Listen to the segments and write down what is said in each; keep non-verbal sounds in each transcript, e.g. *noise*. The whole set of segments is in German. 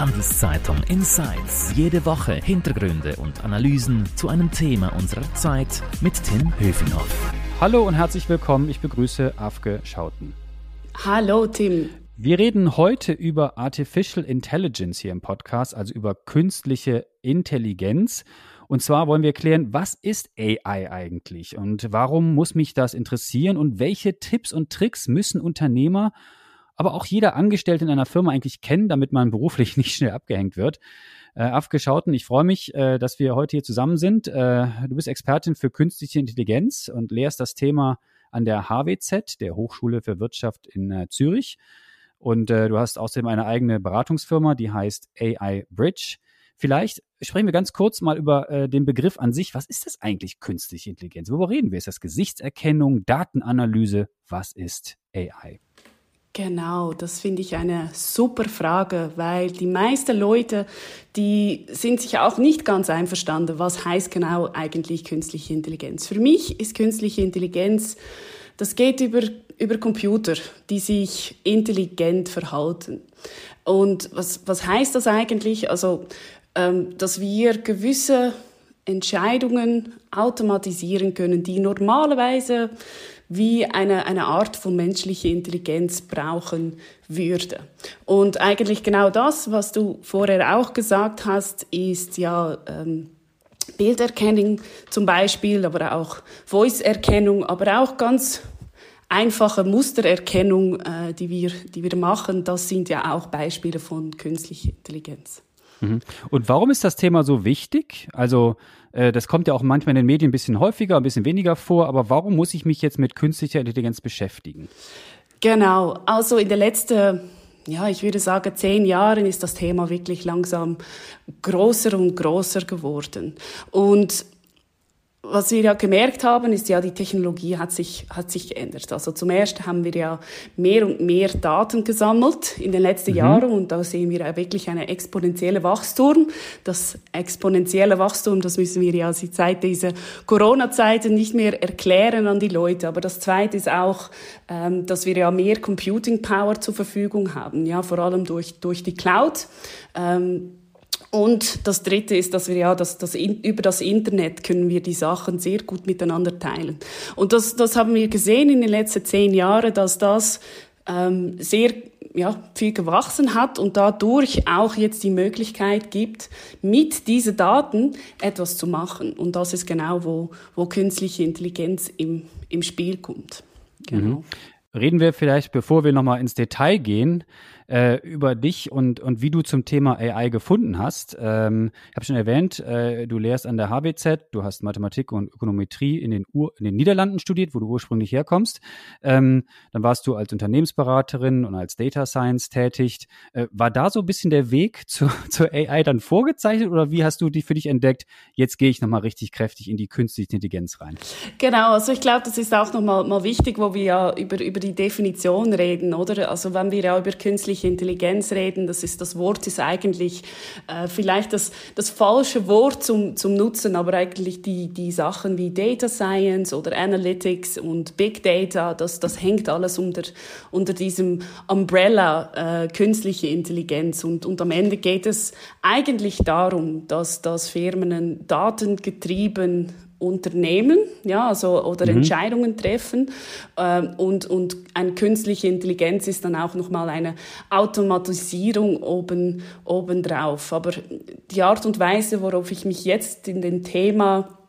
Handelszeitung Insights. Jede Woche Hintergründe und Analysen zu einem Thema unserer Zeit mit Tim Höfinghoff. Hallo und herzlich willkommen. Ich begrüße Afke Schauten. Hallo Tim. Wir reden heute über Artificial Intelligence hier im Podcast, also über künstliche Intelligenz. Und zwar wollen wir klären, was ist AI eigentlich und warum muss mich das interessieren und welche Tipps und Tricks müssen Unternehmer aber auch jeder Angestellte in einer Firma eigentlich kennen, damit man beruflich *laughs* nicht schnell abgehängt wird. Äh, Afgeschauten, ich freue mich, äh, dass wir heute hier zusammen sind. Äh, du bist Expertin für künstliche Intelligenz und lehrst das Thema an der HWZ, der Hochschule für Wirtschaft in äh, Zürich. Und äh, du hast außerdem eine eigene Beratungsfirma, die heißt AI Bridge. Vielleicht sprechen wir ganz kurz mal über äh, den Begriff an sich. Was ist das eigentlich künstliche Intelligenz? Worüber reden wir? Ist das Gesichtserkennung, Datenanalyse? Was ist AI? Genau, das finde ich eine super Frage, weil die meisten Leute, die sind sich auch nicht ganz einverstanden, was heißt genau eigentlich künstliche Intelligenz. Für mich ist künstliche Intelligenz, das geht über, über Computer, die sich intelligent verhalten. Und was, was heißt das eigentlich? Also, ähm, dass wir gewisse Entscheidungen automatisieren können, die normalerweise wie eine, eine Art von menschlicher Intelligenz brauchen würde. Und eigentlich genau das, was du vorher auch gesagt hast, ist ja ähm, Bilderkennung zum Beispiel, aber auch Voice-Erkennung, aber auch ganz einfache Mustererkennung, äh, die, wir, die wir machen, das sind ja auch Beispiele von künstlicher Intelligenz. Mhm. Und warum ist das Thema so wichtig? Also das kommt ja auch manchmal in den Medien ein bisschen häufiger, ein bisschen weniger vor, aber warum muss ich mich jetzt mit künstlicher Intelligenz beschäftigen? Genau, also in den letzten, ja, ich würde sagen, zehn Jahren ist das Thema wirklich langsam größer und größer geworden. Und was wir ja gemerkt haben, ist ja, die Technologie hat sich, hat sich geändert. Also zum ersten haben wir ja mehr und mehr Daten gesammelt in den letzten mhm. Jahren und da sehen wir ja wirklich eine exponentielle Wachstum. Das exponentielle Wachstum, das müssen wir ja seit dieser Corona-Zeiten nicht mehr erklären an die Leute. Aber das zweite ist auch, ähm, dass wir ja mehr Computing Power zur Verfügung haben, ja, vor allem durch, durch die Cloud. Ähm, und das Dritte ist, dass wir ja, dass, in, über das Internet können wir die Sachen sehr gut miteinander teilen. Und das, das haben wir gesehen in den letzten zehn Jahren, dass das ähm, sehr ja, viel gewachsen hat und dadurch auch jetzt die Möglichkeit gibt, mit diesen Daten etwas zu machen. Und das ist genau, wo, wo künstliche Intelligenz im, im Spiel kommt. Genau. Mhm. Reden wir vielleicht, bevor wir nochmal ins Detail gehen, äh, über dich und, und wie du zum Thema AI gefunden hast. Ähm, ich habe schon erwähnt, äh, du lehrst an der HBZ, du hast Mathematik und Ökonometrie in den, Ur in den Niederlanden studiert, wo du ursprünglich herkommst. Ähm, dann warst du als Unternehmensberaterin und als Data Science tätig. Äh, war da so ein bisschen der Weg *laughs* zu, zur AI dann vorgezeichnet oder wie hast du die für dich entdeckt? Jetzt gehe ich nochmal richtig kräftig in die künstliche Intelligenz rein. Genau, also ich glaube, das ist auch nochmal mal wichtig, wo wir ja über, über die Definition reden, oder? Also wenn wir ja über künstliche künstliche Intelligenz reden. Das ist das Wort ist eigentlich äh, vielleicht das, das falsche Wort zum, zum Nutzen, aber eigentlich die, die Sachen wie Data Science oder Analytics und Big Data, das, das hängt alles unter, unter diesem Umbrella äh, künstliche Intelligenz. Und, und am Ende geht es eigentlich darum, dass, dass Firmen datengetrieben Unternehmen, ja, also oder mhm. Entscheidungen treffen ähm, und und eine künstliche Intelligenz ist dann auch noch mal eine Automatisierung oben obendrauf. Aber die Art und Weise, worauf ich mich jetzt in dem Thema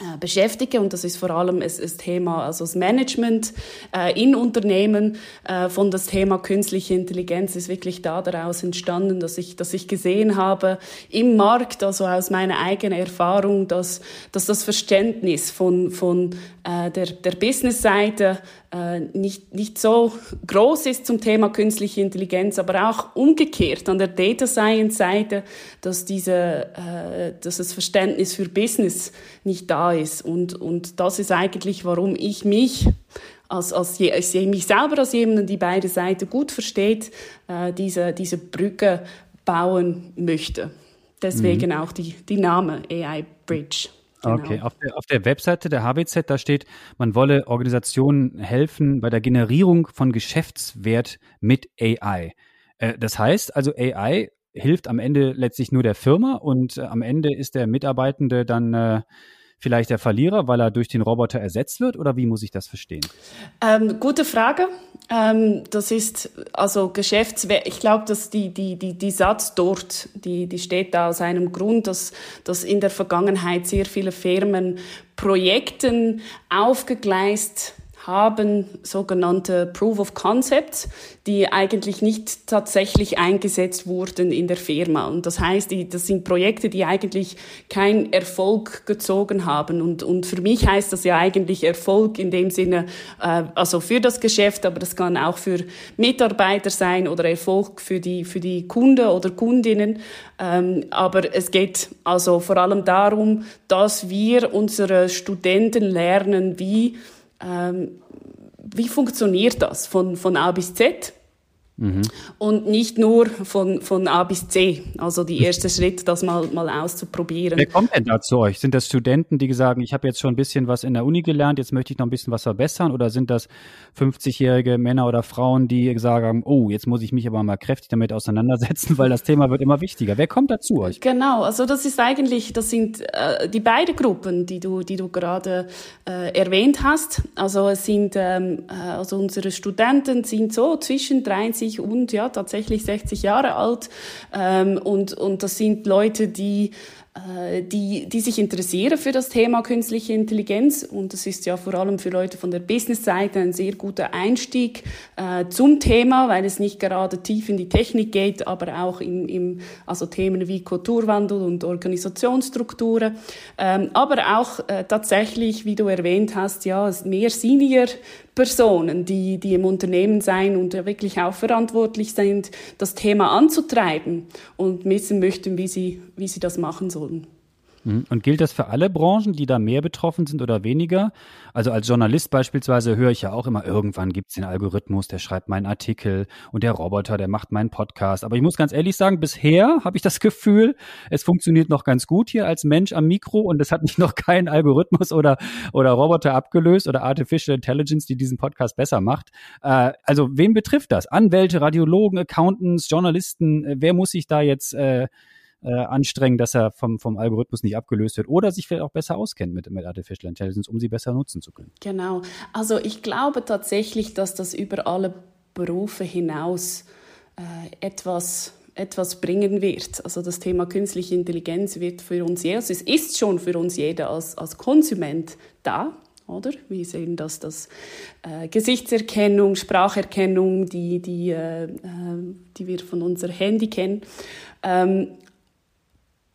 äh, beschäftige. Und das ist vor allem das, das Thema also das Management äh, in Unternehmen äh, von das Thema künstliche Intelligenz ist wirklich da daraus entstanden dass ich dass ich gesehen habe im Markt also aus meiner eigenen Erfahrung dass dass das Verständnis von von äh, der der Business Seite äh, nicht, nicht so groß ist zum Thema künstliche Intelligenz, aber auch umgekehrt an der Data Science Seite, dass, diese, äh, dass das Verständnis für Business nicht da ist. Und, und das ist eigentlich, warum ich mich als, als, je, als mich selber als jemanden, die beide Seiten gut versteht, äh, diese, diese Brücke bauen möchte. Deswegen mhm. auch die, die Name AI Bridge. Genau. Okay, auf der, auf der Webseite der HBZ, da steht, man wolle Organisationen helfen bei der Generierung von Geschäftswert mit AI. Äh, das heißt also, AI hilft am Ende letztlich nur der Firma und äh, am Ende ist der Mitarbeitende dann äh, vielleicht der Verlierer, weil er durch den Roboter ersetzt wird? Oder wie muss ich das verstehen? Ähm, gute Frage. Ähm, das ist also Geschäftswert. Ich glaube, dass die, die, die, die Satz dort, die, die steht da aus einem Grund, dass, dass in der Vergangenheit sehr viele Firmen Projekten aufgegleist haben sogenannte Proof of Concepts, die eigentlich nicht tatsächlich eingesetzt wurden in der Firma. Und das heißt, das sind Projekte, die eigentlich keinen Erfolg gezogen haben. Und, und für mich heißt das ja eigentlich Erfolg in dem Sinne, äh, also für das Geschäft, aber das kann auch für Mitarbeiter sein oder Erfolg für die, für die Kunden oder Kundinnen. Ähm, aber es geht also vor allem darum, dass wir unsere Studenten lernen, wie ähm, wie funktioniert das von, von A bis Z? Mhm. Und nicht nur von, von A bis C. Also die erste *laughs* Schritt, das mal, mal auszuprobieren. Wer kommt denn da zu euch? Sind das Studenten, die sagen, ich habe jetzt schon ein bisschen was in der Uni gelernt, jetzt möchte ich noch ein bisschen was verbessern? Oder sind das 50-jährige Männer oder Frauen, die sagen, oh, jetzt muss ich mich aber mal kräftig damit auseinandersetzen, *laughs* weil das Thema wird immer wichtiger? Wer kommt da zu euch? Genau, also das ist eigentlich, das sind äh, die beiden Gruppen, die du, die du gerade äh, erwähnt hast. Also es sind, ähm, äh, also unsere Studenten sind so zwischen 30 50 und ja tatsächlich 60 Jahre alt. Ähm, und, und das sind Leute, die äh, die, die sich interessieren für das Thema künstliche Intelligenz. Und das ist ja vor allem für Leute von der Business-Seite ein sehr guter Einstieg äh, zum Thema, weil es nicht gerade tief in die Technik geht, aber auch im, im also Themen wie Kulturwandel und Organisationsstrukturen. Ähm, aber auch äh, tatsächlich, wie du erwähnt hast, ja, mehr Senior Personen, die, die im Unternehmen sein und wirklich auch verantwortlich sind, das Thema anzutreiben und wissen möchten, wie sie, wie sie das machen sollen. Mhm. Und gilt das für alle Branchen, die da mehr betroffen sind oder weniger? Also als Journalist beispielsweise höre ich ja auch immer, irgendwann gibt es den Algorithmus, der schreibt meinen Artikel und der Roboter, der macht meinen Podcast. Aber ich muss ganz ehrlich sagen, bisher habe ich das *laughs* Gefühl, es funktioniert noch ganz gut hier als Mensch am Mikro und es hat mich noch kein Algorithmus oder, oder Roboter abgelöst oder Artificial Intelligence, die diesen Podcast besser macht. Äh, also wen betrifft das? Anwälte, Radiologen, Accountants, Journalisten, äh, wer muss sich da jetzt äh, äh, anstrengen, dass er vom, vom Algorithmus nicht abgelöst wird oder sich vielleicht auch besser auskennt mit, mit Artificial Intelligence, um sie besser nutzen zu können. Genau. Also ich glaube tatsächlich, dass das über alle Berufe hinaus äh, etwas etwas bringen wird. Also das Thema künstliche Intelligenz wird für uns jeder, also es ist schon für uns jeder als, als Konsument da, oder? Wir sehen, dass das äh, Gesichtserkennung, Spracherkennung, die, die, äh, äh die wir von unserem Handy kennen, ähm,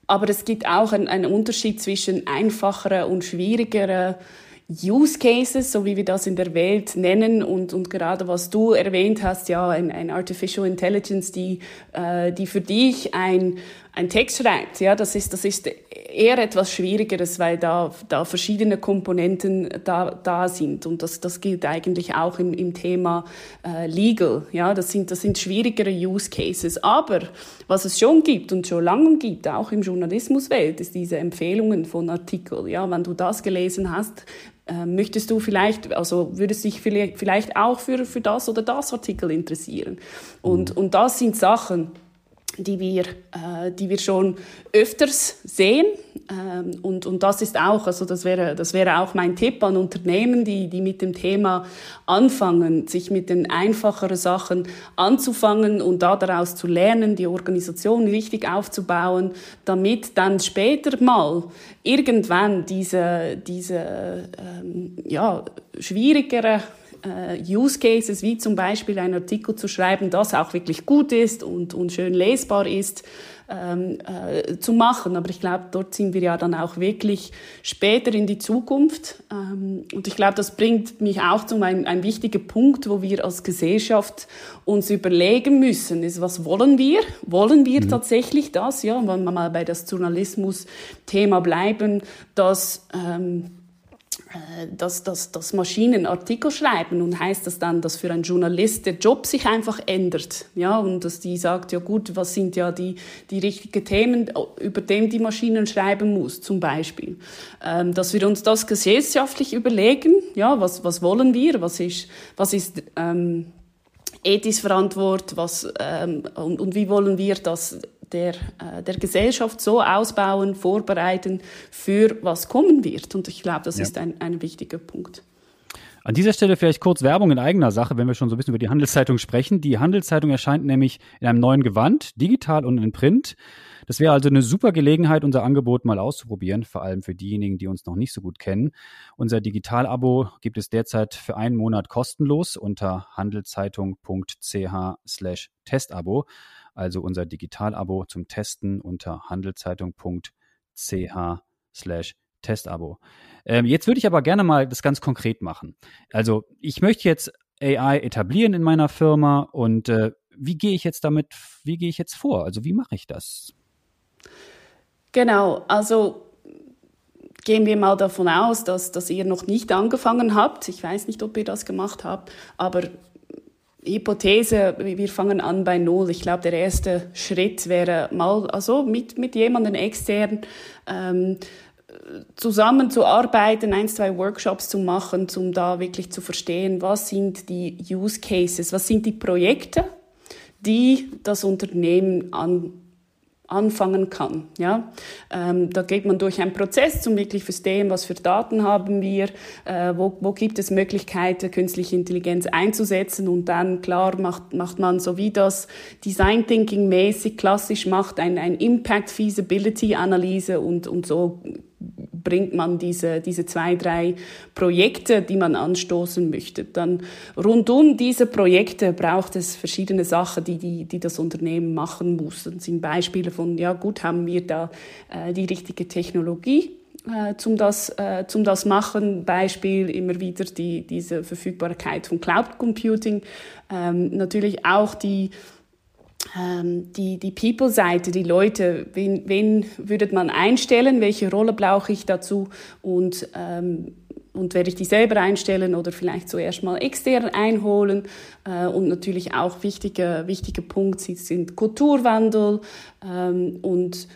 aber es gibt auch einen, einen Unterschied zwischen einfacheren und schwierigeren Use Cases, so wie wir das in der Welt nennen. Und, und gerade was du erwähnt hast, ja, ein, ein Artificial Intelligence, die, äh, die für dich ein, ein Text schreibt, ja, das ist, das ist eher etwas Schwierigeres, weil da, da verschiedene Komponenten da, da sind. Und das, das gilt eigentlich auch im, im Thema äh, Legal. Ja, das sind, das sind schwierigere Use Cases. Aber was es schon gibt und schon lange gibt, auch im Journalismuswelt, ist diese Empfehlungen von Artikeln. Ja, wenn du das gelesen hast, äh, möchtest du vielleicht, also würdest dich vielleicht auch für, für das oder das Artikel interessieren. Und, mhm. und das sind Sachen, die wir, äh, die wir schon öfters sehen. Ähm, und, und das ist auch, also das wäre, das wäre auch mein Tipp an Unternehmen, die, die mit dem Thema anfangen, sich mit den einfacheren Sachen anzufangen und da daraus zu lernen, die Organisation richtig aufzubauen, damit dann später mal irgendwann diese, diese ähm, ja, schwierigere äh, Use Cases, wie zum Beispiel einen Artikel zu schreiben, das auch wirklich gut ist und, und schön lesbar ist, ähm, äh, zu machen. Aber ich glaube, dort sind wir ja dann auch wirklich später in die Zukunft. Ähm, und ich glaube, das bringt mich auch zu einem ein wichtiger Punkt, wo wir als Gesellschaft uns überlegen müssen, ist, was wollen wir? Wollen wir mhm. tatsächlich das? Ja, wenn wir mal bei das Journalismus-Thema bleiben, dass ähm, äh, dass, dass, dass Maschinen Artikel schreiben und heißt das dann, dass für einen Journalist der Job sich einfach ändert, ja, und dass die sagt, ja gut, was sind ja die, die richtigen Themen, über dem die Maschinen schreiben muss, zum Beispiel. Ähm, dass wir uns das gesellschaftlich überlegen, ja, was, was wollen wir, was ist, was ist ähm, ethisch verantwortlich, was, ähm, und, und wie wollen wir, dass der, äh, der Gesellschaft so ausbauen, vorbereiten für was kommen wird. Und ich glaube, das ja. ist ein, ein wichtiger Punkt. An dieser Stelle vielleicht kurz Werbung in eigener Sache, wenn wir schon so ein bisschen über die Handelszeitung sprechen. Die Handelszeitung erscheint nämlich in einem neuen Gewand, digital und in Print. Das wäre also eine super Gelegenheit, unser Angebot mal auszuprobieren, vor allem für diejenigen, die uns noch nicht so gut kennen. Unser Digital-Abo gibt es derzeit für einen Monat kostenlos unter handelszeitung.ch slash Testabo. Also unser Digital-Abo zum Testen unter handelszeitung.ch slash Testabo. Ähm, jetzt würde ich aber gerne mal das ganz konkret machen. Also ich möchte jetzt AI etablieren in meiner Firma und äh, wie gehe ich jetzt damit, wie gehe ich jetzt vor? Also wie mache ich das? Genau, also gehen wir mal davon aus, dass, dass ihr noch nicht angefangen habt. Ich weiß nicht, ob ihr das gemacht habt, aber Hypothese, wir fangen an bei Null. Ich glaube, der erste Schritt wäre mal, also mit, mit jemandem extern ähm, zusammenzuarbeiten, ein, zwei Workshops zu machen, um da wirklich zu verstehen, was sind die Use Cases, was sind die Projekte, die das Unternehmen an anfangen kann. Ja? Ähm, da geht man durch einen Prozess, um wirklich verstehen, was für Daten haben wir, äh, wo, wo gibt es Möglichkeiten, künstliche Intelligenz einzusetzen und dann, klar, macht, macht man so wie das Design Thinking mäßig klassisch macht, ein, ein Impact Feasibility Analyse und, und so bringt man diese, diese zwei, drei Projekte, die man anstoßen möchte. Dann rund um diese Projekte braucht es verschiedene Sachen, die, die, die das Unternehmen machen muss. Das sind Beispiele von, ja gut, haben wir da äh, die richtige Technologie? Äh, zum das, äh, zum das machen. Beispiel immer wieder die, diese Verfügbarkeit von Cloud Computing. Ähm, natürlich auch die die, die People-Seite, die Leute, wen, wen würde man einstellen, welche Rolle brauche ich dazu und, ähm, und werde ich die selber einstellen oder vielleicht zuerst mal extern einholen. Äh, und natürlich auch wichtige, wichtige Punkte sind Kulturwandel ähm, und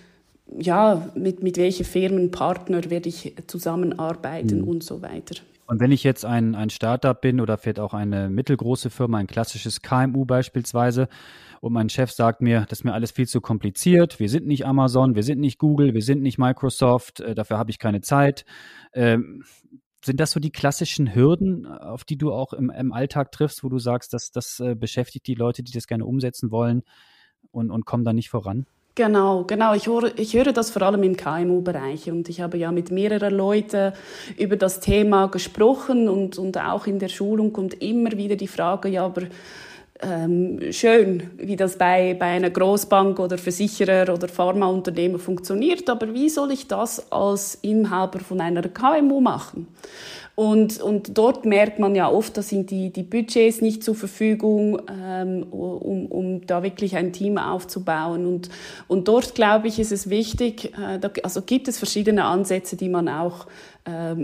ja, mit, mit welchen Firmenpartner werde ich zusammenarbeiten mhm. und so weiter. Und wenn ich jetzt ein, ein Startup bin oder vielleicht auch eine mittelgroße Firma, ein klassisches KMU beispielsweise, und mein Chef sagt mir, das ist mir alles viel zu kompliziert, wir sind nicht Amazon, wir sind nicht Google, wir sind nicht Microsoft, äh, dafür habe ich keine Zeit. Ähm, sind das so die klassischen Hürden, auf die du auch im, im Alltag triffst, wo du sagst, dass das äh, beschäftigt die Leute, die das gerne umsetzen wollen und, und kommen da nicht voran? Genau, genau. Ich höre, ich höre das vor allem im KMU-Bereich und ich habe ja mit mehreren Leuten über das Thema gesprochen und, und auch in der Schulung kommt immer wieder die Frage, ja, aber ähm, schön, wie das bei, bei einer Großbank oder Versicherer oder Pharmaunternehmer funktioniert, aber wie soll ich das als Inhaber von einer KMU machen? Und, und dort merkt man ja oft, da sind die, die Budgets nicht zur Verfügung, ähm, um, um da wirklich ein Team aufzubauen. Und, und dort, glaube ich, ist es wichtig, äh, da, also gibt es verschiedene Ansätze, die man auch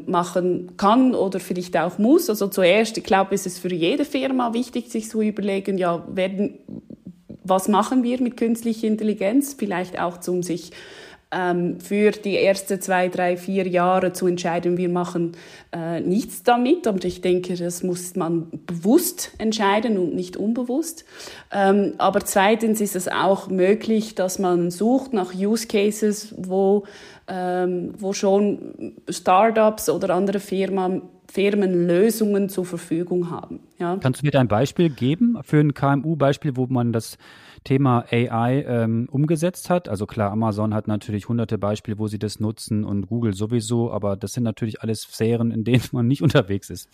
machen kann oder vielleicht auch muss. Also zuerst, ich glaube, ist es für jede Firma wichtig, sich zu überlegen, ja, werden, was machen wir mit künstlicher Intelligenz? Vielleicht auch zum sich ähm, für die ersten zwei, drei, vier Jahre zu entscheiden, wir machen äh, nichts damit. Aber ich denke, das muss man bewusst entscheiden und nicht unbewusst. Ähm, aber zweitens ist es auch möglich, dass man sucht nach Use Cases, wo, ähm, wo schon Startups oder andere Firmen Firmen Lösungen zur Verfügung haben. Ja. Kannst du mir ein Beispiel geben für ein KMU-Beispiel, wo man das Thema AI ähm, umgesetzt hat. Also klar, Amazon hat natürlich hunderte Beispiele, wo sie das nutzen und Google sowieso, aber das sind natürlich alles Sphären, in denen man nicht *laughs* unterwegs ist.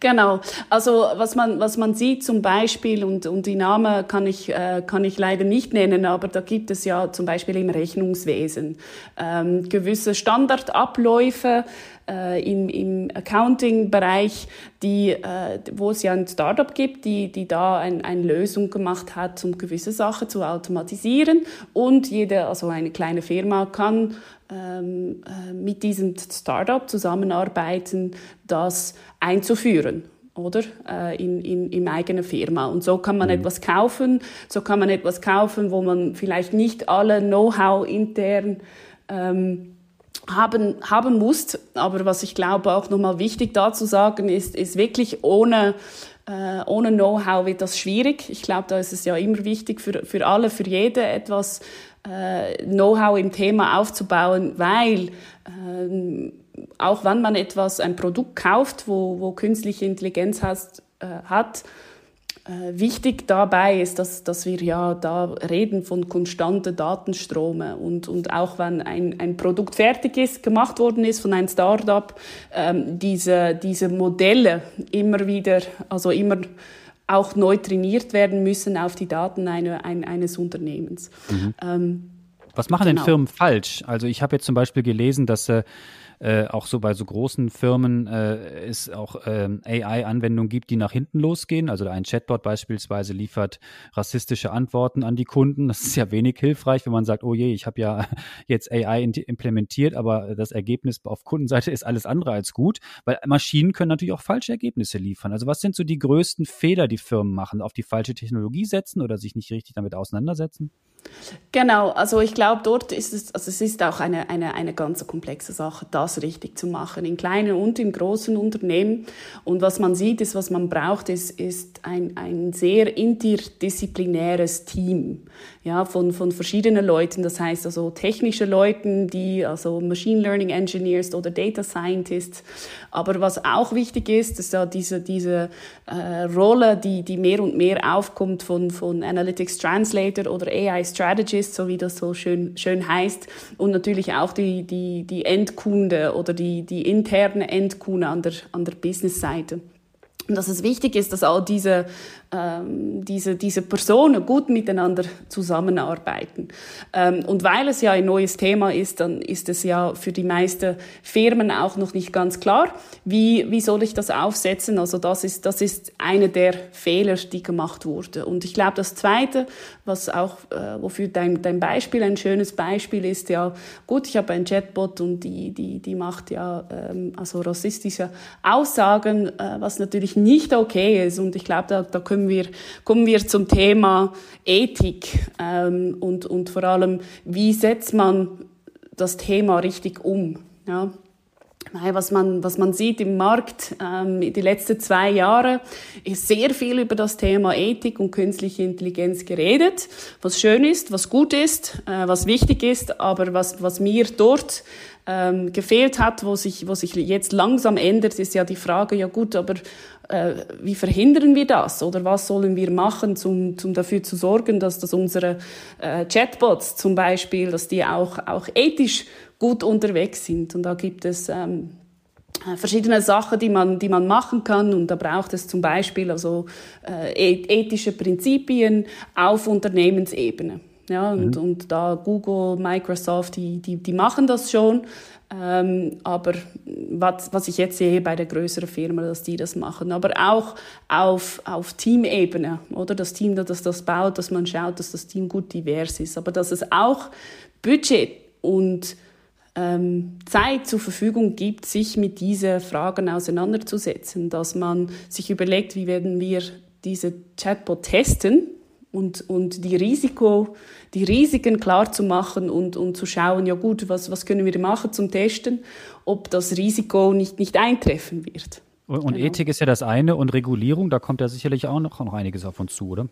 Genau. Also was man, was man sieht zum Beispiel, und, und die Namen kann ich, äh, kann ich leider nicht nennen, aber da gibt es ja zum Beispiel im Rechnungswesen ähm, gewisse Standardabläufe, äh, im, im Accounting-Bereich, die, äh, wo es ja ein Startup gibt, die, die da ein, eine Lösung gemacht hat, um gewisse Sachen zu automatisieren. Und jede, also eine kleine Firma kann ähm, äh, mit diesem Startup zusammenarbeiten, das einzuführen oder äh, in, in, in eigene Firma. Und so kann man mhm. etwas kaufen, so kann man etwas kaufen, wo man vielleicht nicht alle Know-how intern ähm, haben, haben musst. Aber was ich glaube auch nochmal wichtig dazu sagen ist, ist wirklich ohne Äh, ohne Know-how wird das schwierig. Ich glaube, da ist es ja immer wichtig für, für alle, für jede etwas äh, Know-how im Thema aufzubauen, weil äh, auch wenn man etwas, ein Produkt kauft, wo, wo künstliche Intelligenz hast, äh, hat, wichtig dabei ist, dass, dass wir ja da reden von konstanten Datenströmen und, und auch wenn ein, ein Produkt fertig ist, gemacht worden ist von einem Startup, ähm, diese, diese Modelle immer wieder, also immer auch neu trainiert werden müssen auf die Daten eine, ein, eines Unternehmens. Mhm. Ähm, Was machen genau. denn Firmen falsch? Also ich habe jetzt zum Beispiel gelesen, dass äh, äh, auch so bei so großen Firmen äh, es auch ähm, AI-Anwendungen gibt, die nach hinten losgehen. Also ein Chatbot beispielsweise liefert rassistische Antworten an die Kunden. Das ist ja wenig hilfreich, wenn man sagt, oh je, ich habe ja *laughs* jetzt AI implementiert, aber das Ergebnis auf Kundenseite ist alles andere als gut, weil Maschinen können natürlich auch falsche Ergebnisse liefern. Also was sind so die größten Fehler, die Firmen machen? Auf die falsche Technologie setzen oder sich nicht richtig damit auseinandersetzen? Genau, also ich glaube, dort ist es, also es ist auch eine, eine, eine ganz komplexe Sache, das richtig zu machen, in kleinen und in großen Unternehmen. Und was man sieht, ist, was man braucht, ist, ist ein, ein sehr interdisziplinäres Team ja, von, von verschiedenen Leuten. Das heißt also technische Leuten, die, also Machine Learning Engineers oder Data Scientists. Aber was auch wichtig ist, ist ja diese, diese äh, Rolle, die, die mehr und mehr aufkommt von, von Analytics Translator oder AI Strategist, so wie das so schön, schön heißt. Und natürlich auch die, die, die Endkunde oder die, die interne Endkunde an der, an der Business-Seite. Und dass es wichtig ist, dass all diese ähm, diese, diese Personen gut miteinander zusammenarbeiten. Ähm, und weil es ja ein neues Thema ist, dann ist es ja für die meisten Firmen auch noch nicht ganz klar, wie, wie soll ich das aufsetzen. Also das ist, das ist eine der Fehler, die gemacht wurde. Und ich glaube, das Zweite, was auch, äh, wofür dein, dein Beispiel ein schönes Beispiel ist, ja, gut, ich habe ein Chatbot und die, die, die macht ja ähm, also rassistische Aussagen, äh, was natürlich nicht okay ist. Und ich glaube, da, da können kommen wir, kommen wir zum Thema Ethik ähm, und, und vor allem, wie setzt man das Thema richtig um. Ja? Was man, was man sieht im Markt ähm, die letzten zwei Jahre, ist sehr viel über das Thema Ethik und künstliche Intelligenz geredet, was schön ist, was gut ist, äh, was wichtig ist, aber was, was mir dort ähm, gefehlt hat, wo sich, wo sich jetzt langsam ändert, ist ja die Frage, ja gut, aber äh, wie verhindern wir das? Oder was sollen wir machen, um, um dafür zu sorgen, dass, dass unsere äh, Chatbots zum Beispiel, dass die auch, auch ethisch gut unterwegs sind? Und da gibt es ähm, äh, verschiedene Sachen, die man, die man machen kann. Und da braucht es zum Beispiel also, äh, ethische Prinzipien auf Unternehmensebene. Ja, und, mhm. und da Google, Microsoft, die, die, die machen das schon. Ähm, aber was, was ich jetzt sehe bei der größeren Firma, dass die das machen. Aber auch auf, auf Teamebene, oder? Das Team, das das baut, dass man schaut, dass das Team gut divers ist. Aber dass es auch Budget und ähm, Zeit zur Verfügung gibt, sich mit diesen Fragen auseinanderzusetzen. Dass man sich überlegt, wie werden wir diese Chatbot testen und, und die, Risiko, die Risiken klar zu machen und, und zu schauen, ja gut, was, was können wir machen zum Testen, ob das Risiko nicht, nicht eintreffen wird. Und, genau. Ethik ist ja das eine und Regulierung, da kommt ja sicherlich auch noch, noch einiges auf uns zu, oder?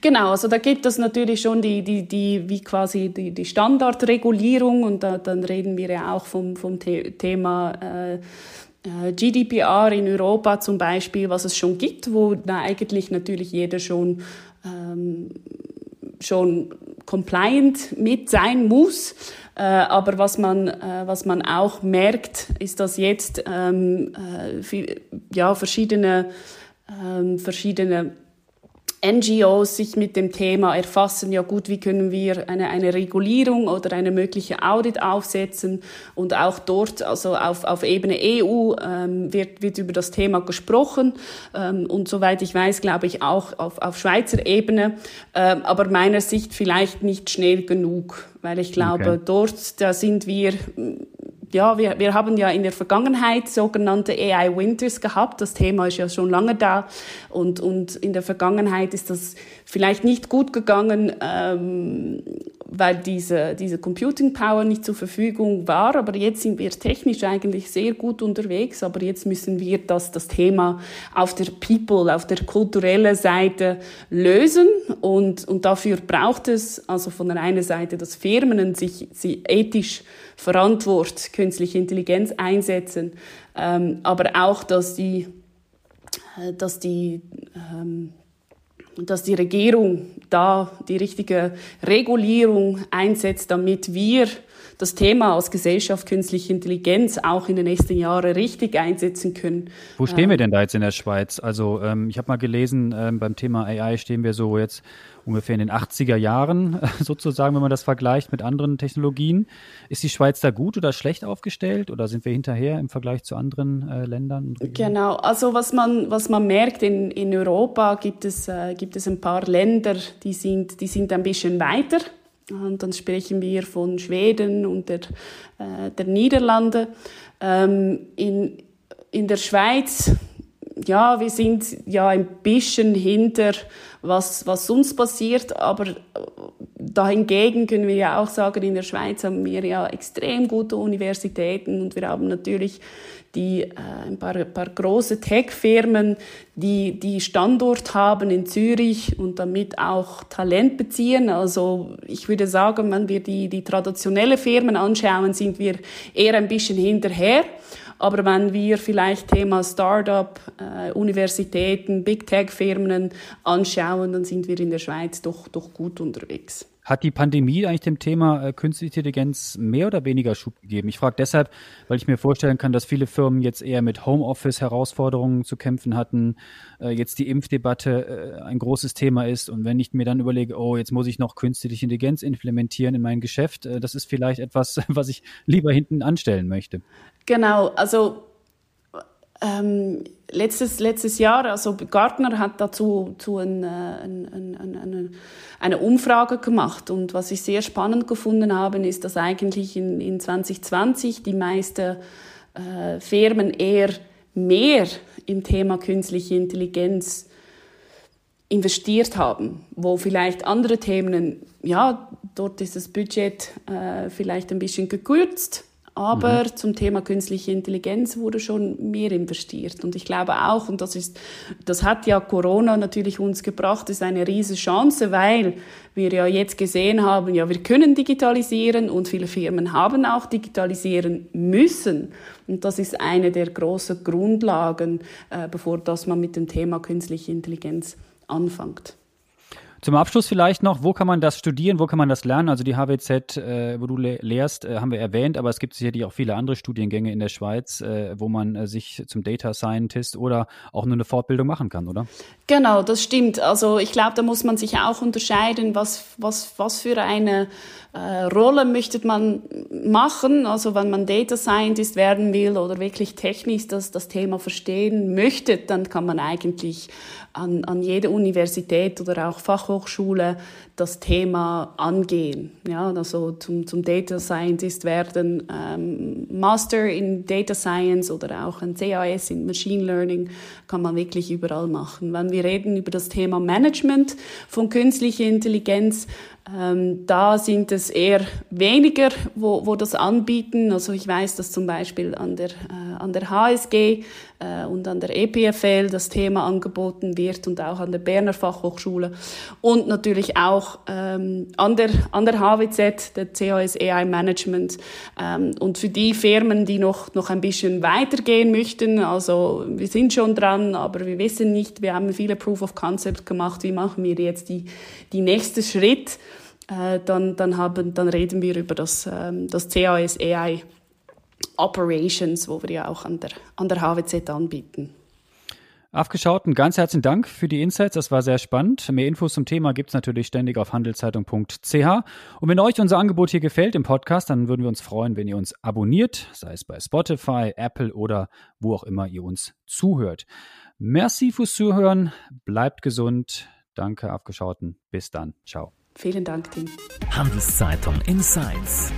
Genau, also da gibt es natürlich schon die, die, die wie quasi die, die Standardregulierung und da, dann reden wir ja auch vom, vom The Thema äh, äh GDPR in Europa zum Beispiel, was es schon gibt, wo da eigentlich natürlich jeder schon ähm, schon compliant mit sein muss. Äh, aber was man, äh, was man auch merkt, ist, dass jetzt ähm, äh, viel, ja, verschiedene, ähm, verschiedene NGOs sich mit dem Thema erfassen, ja gut, wie können wir eine, eine Regulierung oder eine mögliche Audit aufsetzen? Und auch dort, also auf, auf Ebene EU, ähm, wird, wird über das Thema gesprochen. Ähm, und soweit ich weiß, glaube ich auch auf, auf Schweizer Ebene, ähm, aber meiner Sicht vielleicht nicht schnell genug, weil ich glaube, okay. dort, da sind wir ja, wir, wir haben ja in der Vergangenheit sogenannte AI Winters gehabt. Das Thema ist ja schon lange da. Und, und in der Vergangenheit ist das vielleicht nicht gut gegangen, ähm, weil diese, diese Computing Power nicht zur Verfügung war. Aber jetzt sind wir technisch eigentlich sehr gut unterwegs. Aber jetzt müssen wir das, das Thema auf der People, auf der kulturellen Seite lösen. Und, und dafür braucht es also von der einen Seite, dass Firmen sich, sich ethisch verantwortlich künstliche Intelligenz einsetzen, ähm, aber auch, dass die, äh, dass die ähm, dass die Regierung da die richtige Regulierung einsetzt, damit wir das Thema aus Gesellschaft künstliche Intelligenz auch in den nächsten Jahren richtig einsetzen können. Wo stehen wir denn da jetzt in der Schweiz? Also ähm, ich habe mal gelesen, ähm, beim Thema AI stehen wir so jetzt ungefähr in den 80er Jahren *laughs* sozusagen, wenn man das vergleicht mit anderen Technologien. Ist die Schweiz da gut oder schlecht aufgestellt oder sind wir hinterher im Vergleich zu anderen äh, Ländern? Genau, also was man, was man merkt, in, in Europa gibt es, äh, gibt es ein paar Länder, die sind, die sind ein bisschen weiter. Und dann sprechen wir von Schweden und der, äh, der Niederlande. Ähm, in, in der Schweiz ja, wir sind ja ein bisschen hinter, was, was sonst passiert, aber dahingegen können wir ja auch sagen, in der Schweiz haben wir ja extrem gute Universitäten und wir haben natürlich die, äh, ein paar, paar große Tech-Firmen, die, die Standort haben in Zürich und damit auch Talent beziehen. Also ich würde sagen, wenn wir die, die traditionelle Firmen anschauen, sind wir eher ein bisschen hinterher. Aber wenn wir vielleicht Thema Startup, äh, Universitäten, Big Tech Firmen anschauen, dann sind wir in der Schweiz doch, doch gut unterwegs. Hat die Pandemie eigentlich dem Thema äh, künstliche Intelligenz mehr oder weniger Schub gegeben? Ich frage deshalb, weil ich mir vorstellen kann, dass viele Firmen jetzt eher mit Homeoffice-Herausforderungen zu kämpfen hatten, äh, jetzt die Impfdebatte äh, ein großes Thema ist und wenn ich mir dann überlege, oh, jetzt muss ich noch künstliche Intelligenz implementieren in mein Geschäft, das ist vielleicht etwas, *laughs* was ich lieber hinten anstellen möchte. Genau, also ähm, letztes, letztes Jahr, also Gartner hat dazu zu ein, ein, ein, eine, eine Umfrage gemacht. Und was ich sehr spannend gefunden habe, ist, dass eigentlich in, in 2020 die meisten äh, Firmen eher mehr im Thema künstliche Intelligenz investiert haben, wo vielleicht andere Themen, ja, dort ist das Budget äh, vielleicht ein bisschen gekürzt aber mhm. zum Thema künstliche Intelligenz wurde schon mehr investiert. Und ich glaube auch, und das ist, das hat ja Corona natürlich uns gebracht, ist eine riesige Chance, weil wir ja jetzt gesehen haben, ja, wir können digitalisieren und viele Firmen haben auch digitalisieren müssen. Und das ist eine der großen Grundlagen, äh, bevor das man mit dem Thema künstliche Intelligenz anfängt. Zum Abschluss vielleicht noch, wo kann man das studieren, wo kann man das lernen? Also die HWZ, äh, wo du le lehrst, äh, haben wir erwähnt, aber es gibt sicherlich auch viele andere Studiengänge in der Schweiz, äh, wo man äh, sich zum Data Scientist oder auch nur eine Fortbildung machen kann, oder? Genau, das stimmt. Also ich glaube, da muss man sich auch unterscheiden, was, was, was für eine äh, Rolle möchte man machen. Also wenn man Data Scientist werden will oder wirklich technisch das, das Thema verstehen möchte, dann kann man eigentlich an, an jede Universität oder auch Fachhochschule das Thema angehen. Ja, also zum, zum Data Scientist werden, ähm, Master in Data Science oder auch ein CAS in Machine Learning kann man wirklich überall machen. Wenn wir reden über das Thema Management von künstlicher Intelligenz, ähm, da sind es eher weniger, wo, wo das anbieten. Also ich weiß, dass zum Beispiel an der, äh, an der HSG äh, und an der EPFL das Thema angeboten wird und auch an der Berner Fachhochschule und natürlich auch ähm, an, der, an der HWZ, der CHS AI Management. Ähm, und für die Firmen, die noch, noch ein bisschen weitergehen möchten, also wir sind schon dran, aber wir wissen nicht, wir haben viele Proof of Concept gemacht, wie machen wir jetzt die, die nächste Schritt? Äh, dann, dann, haben, dann reden wir über das, ähm, das CAS AI Operations, wo wir ja auch an der, an der HWZ anbieten. Aufgeschaut, einen ganz herzlichen Dank für die Insights, das war sehr spannend. Mehr Infos zum Thema gibt es natürlich ständig auf handelszeitung.ch. Und wenn euch unser Angebot hier gefällt im Podcast, dann würden wir uns freuen, wenn ihr uns abonniert, sei es bei Spotify, Apple oder wo auch immer ihr uns zuhört. Merci fürs Zuhören, bleibt gesund. Danke, Aufgeschauten. Bis dann. Ciao. Vielen Dank, Tim. Handelszeitung Insights.